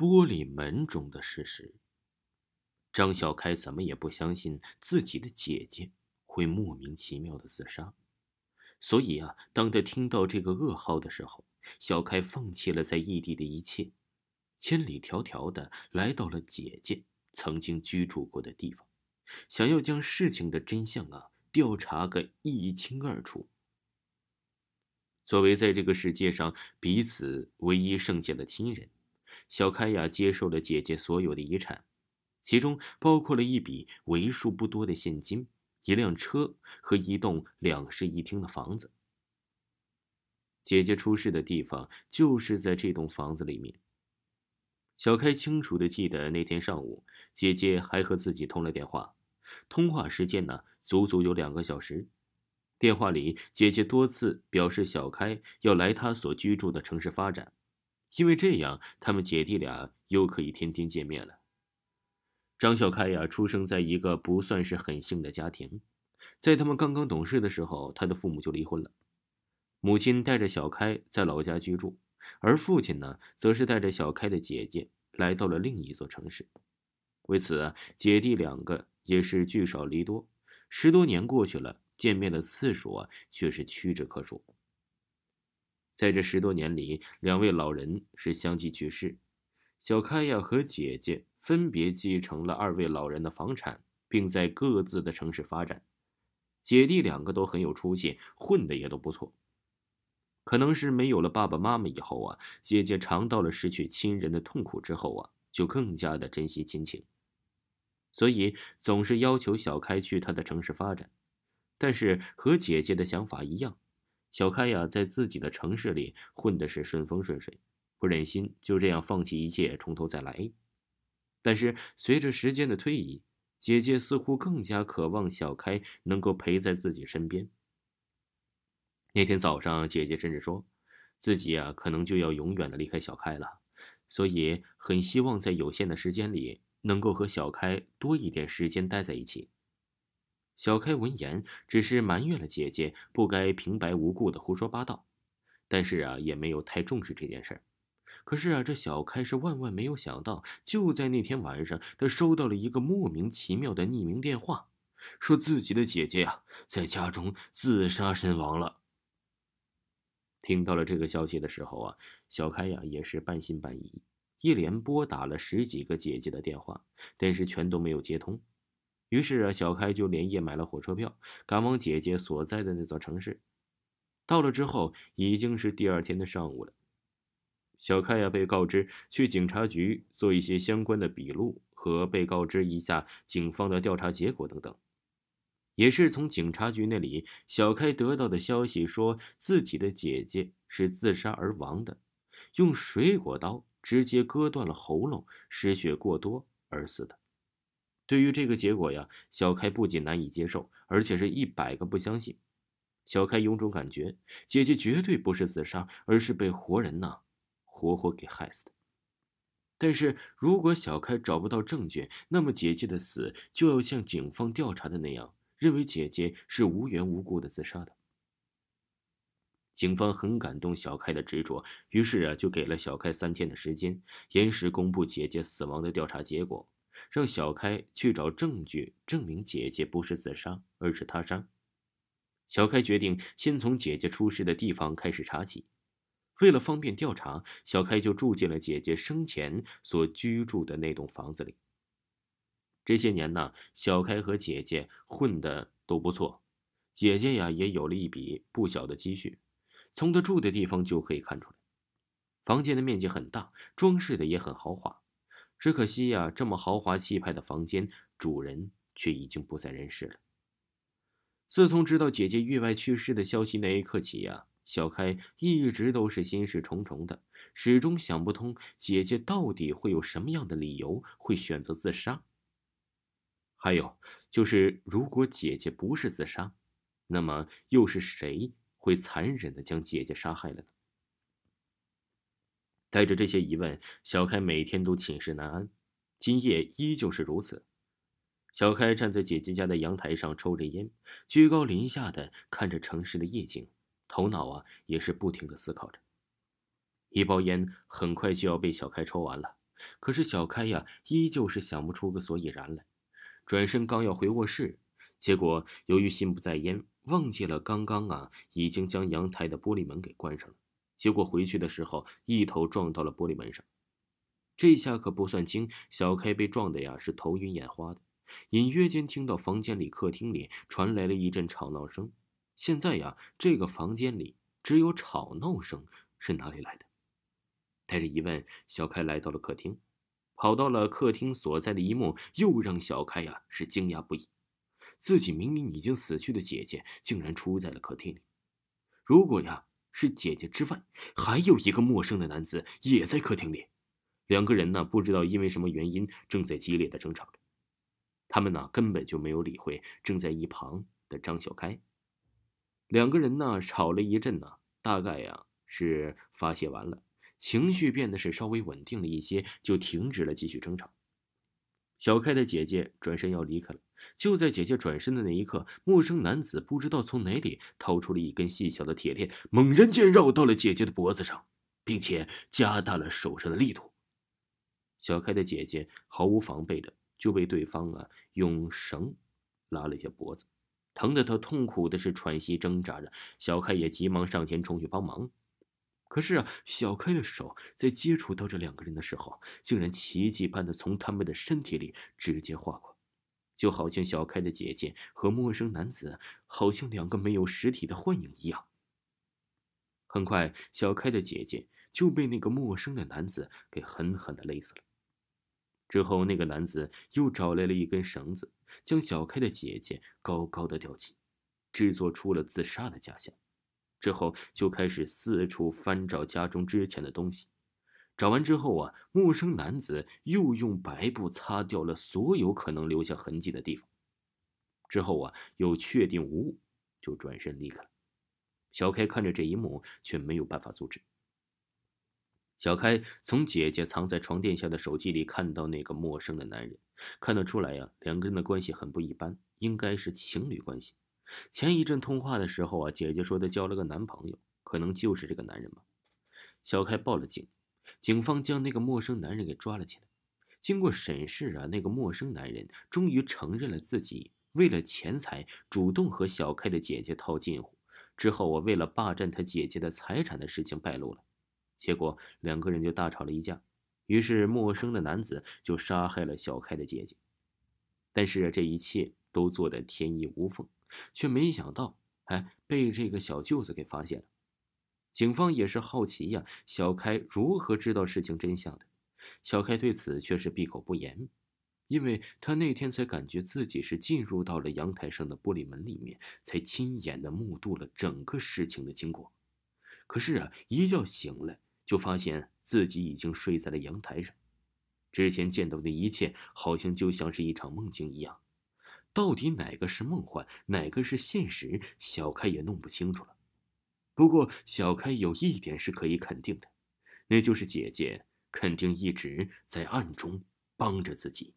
玻璃门中的事实。张小开怎么也不相信自己的姐姐会莫名其妙的自杀，所以啊，当他听到这个噩耗的时候，小开放弃了在异地的一切，千里迢迢的来到了姐姐曾经居住过的地方，想要将事情的真相啊调查个一清二楚。作为在这个世界上彼此唯一剩下的亲人，小开呀接受了姐姐所有的遗产。其中包括了一笔为数不多的现金、一辆车和一栋两室一厅的房子。姐姐出事的地方就是在这栋房子里面。小开清楚的记得那天上午，姐姐还和自己通了电话，通话时间呢足足有两个小时。电话里，姐姐多次表示小开要来她所居住的城市发展，因为这样他们姐弟俩又可以天天见面了。张小开呀，出生在一个不算是很幸的家庭，在他们刚刚懂事的时候，他的父母就离婚了。母亲带着小开在老家居住，而父亲呢，则是带着小开的姐姐来到了另一座城市。为此，姐弟两个也是聚少离多。十多年过去了，见面的次数啊，却是屈指可数。在这十多年里，两位老人是相继去世，小开呀和姐姐。分别继承了二位老人的房产，并在各自的城市发展。姐弟两个都很有出息，混的也都不错。可能是没有了爸爸妈妈以后啊，姐姐尝到了失去亲人的痛苦之后啊，就更加的珍惜亲情，所以总是要求小开去他的城市发展。但是和姐姐的想法一样，小开呀，在自己的城市里混的是顺风顺水，不忍心就这样放弃一切，从头再来。但是随着时间的推移，姐姐似乎更加渴望小开能够陪在自己身边。那天早上，姐姐甚至说，自己啊可能就要永远的离开小开了，所以很希望在有限的时间里能够和小开多一点时间待在一起。小开闻言，只是埋怨了姐姐不该平白无故的胡说八道，但是啊也没有太重视这件事儿。可是啊，这小开是万万没有想到，就在那天晚上，他收到了一个莫名其妙的匿名电话，说自己的姐姐呀在家中自杀身亡了。听到了这个消息的时候啊，小开呀也是半信半疑，一连拨打了十几个姐姐的电话，但是全都没有接通。于是啊，小开就连夜买了火车票，赶往姐姐所在的那座城市。到了之后，已经是第二天的上午了。小开呀，被告知去警察局做一些相关的笔录，和被告知一下警方的调查结果等等。也是从警察局那里，小开得到的消息说，自己的姐姐是自杀而亡的，用水果刀直接割断了喉咙，失血过多而死的。对于这个结果呀，小开不仅难以接受，而且是一百个不相信。小开有种感觉，姐姐绝对不是自杀，而是被活人呐。活活给害死的。但是如果小开找不到证据，那么姐姐的死就要像警方调查的那样，认为姐姐是无缘无故的自杀的。警方很感动小开的执着，于是啊，就给了小开三天的时间，延时公布姐姐死亡的调查结果，让小开去找证据证明姐姐不是自杀，而是他杀。小开决定先从姐姐出事的地方开始查起。为了方便调查，小开就住进了姐姐生前所居住的那栋房子里。这些年呢，小开和姐姐混的都不错，姐姐呀也有了一笔不小的积蓄。从她住的地方就可以看出来，房间的面积很大，装饰的也很豪华。只可惜呀，这么豪华气派的房间，主人却已经不在人世了。自从知道姐姐意外去世的消息那一刻起呀。小开一直都是心事重重的，始终想不通姐姐到底会有什么样的理由会选择自杀。还有就是，如果姐姐不是自杀，那么又是谁会残忍的将姐姐杀害了呢？带着这些疑问，小开每天都寝食难安，今夜依旧是如此。小开站在姐姐家的阳台上抽着烟，居高临下的看着城市的夜景。头脑啊，也是不停的思考着。一包烟很快就要被小开抽完了，可是小开呀，依旧是想不出个所以然来。转身刚要回卧室，结果由于心不在焉，忘记了刚刚啊已经将阳台的玻璃门给关上了。结果回去的时候，一头撞到了玻璃门上。这下可不算轻，小开被撞的呀是头晕眼花的，隐约间听到房间里、客厅里传来了一阵吵闹声。现在呀，这个房间里只有吵闹声，是哪里来的？带着疑问，小开来到了客厅，跑到了客厅所在的一幕，又让小开呀是惊讶不已。自己明明已经死去的姐姐，竟然出在了客厅里。如果呀是姐姐之外，还有一个陌生的男子也在客厅里。两个人呢，不知道因为什么原因，正在激烈的争吵着。他们呢，根本就没有理会正在一旁的张小开。两个人呢，吵了一阵呢，大概呀是发泄完了，情绪变得是稍微稳定了一些，就停止了继续争吵。小开的姐姐转身要离开了，就在姐姐转身的那一刻，陌生男子不知道从哪里掏出了一根细小的铁链，猛然间绕到了姐姐的脖子上，并且加大了手上的力度。小开的姐姐毫无防备的就被对方啊用绳拉了一下脖子，疼得她痛苦的是喘息挣扎着。小开也急忙上前冲去帮忙，可是啊，小开的手在接触到这两个人的时候，竟然奇迹般的从他们的身体里直接划过，就好像小开的姐姐和陌生男子好像两个没有实体的幻影一样。很快，小开的姐姐就被那个陌生的男子给狠狠的勒死了。之后，那个男子又找来了一根绳子，将小开的姐姐高高的吊起，制作出了自杀的假象。之后就开始四处翻找家中值钱的东西。找完之后啊，陌生男子又用白布擦掉了所有可能留下痕迹的地方。之后啊，又确定无误，就转身离开了。小开看着这一幕，却没有办法阻止。小开从姐姐藏在床垫下的手机里看到那个陌生的男人，看得出来呀，两个人的关系很不一般，应该是情侣关系。前一阵通话的时候啊，姐姐说她交了个男朋友，可能就是这个男人吧。小开报了警，警方将那个陌生男人给抓了起来。经过审视啊，那个陌生男人终于承认了自己为了钱财主动和小开的姐姐套近乎，之后我为了霸占他姐姐的财产的事情败露了。结果两个人就大吵了一架，于是陌生的男子就杀害了小开的姐姐。但是这一切都做得天衣无缝，却没想到，哎，被这个小舅子给发现了。警方也是好奇呀，小开如何知道事情真相的？小开对此却是闭口不言，因为他那天才感觉自己是进入到了阳台上的玻璃门里面，才亲眼的目睹了整个事情的经过。可是啊，一觉醒来。就发现自己已经睡在了阳台上，之前见到的一切好像就像是一场梦境一样，到底哪个是梦幻，哪个是现实，小开也弄不清楚了。不过小开有一点是可以肯定的，那就是姐姐肯定一直在暗中帮着自己。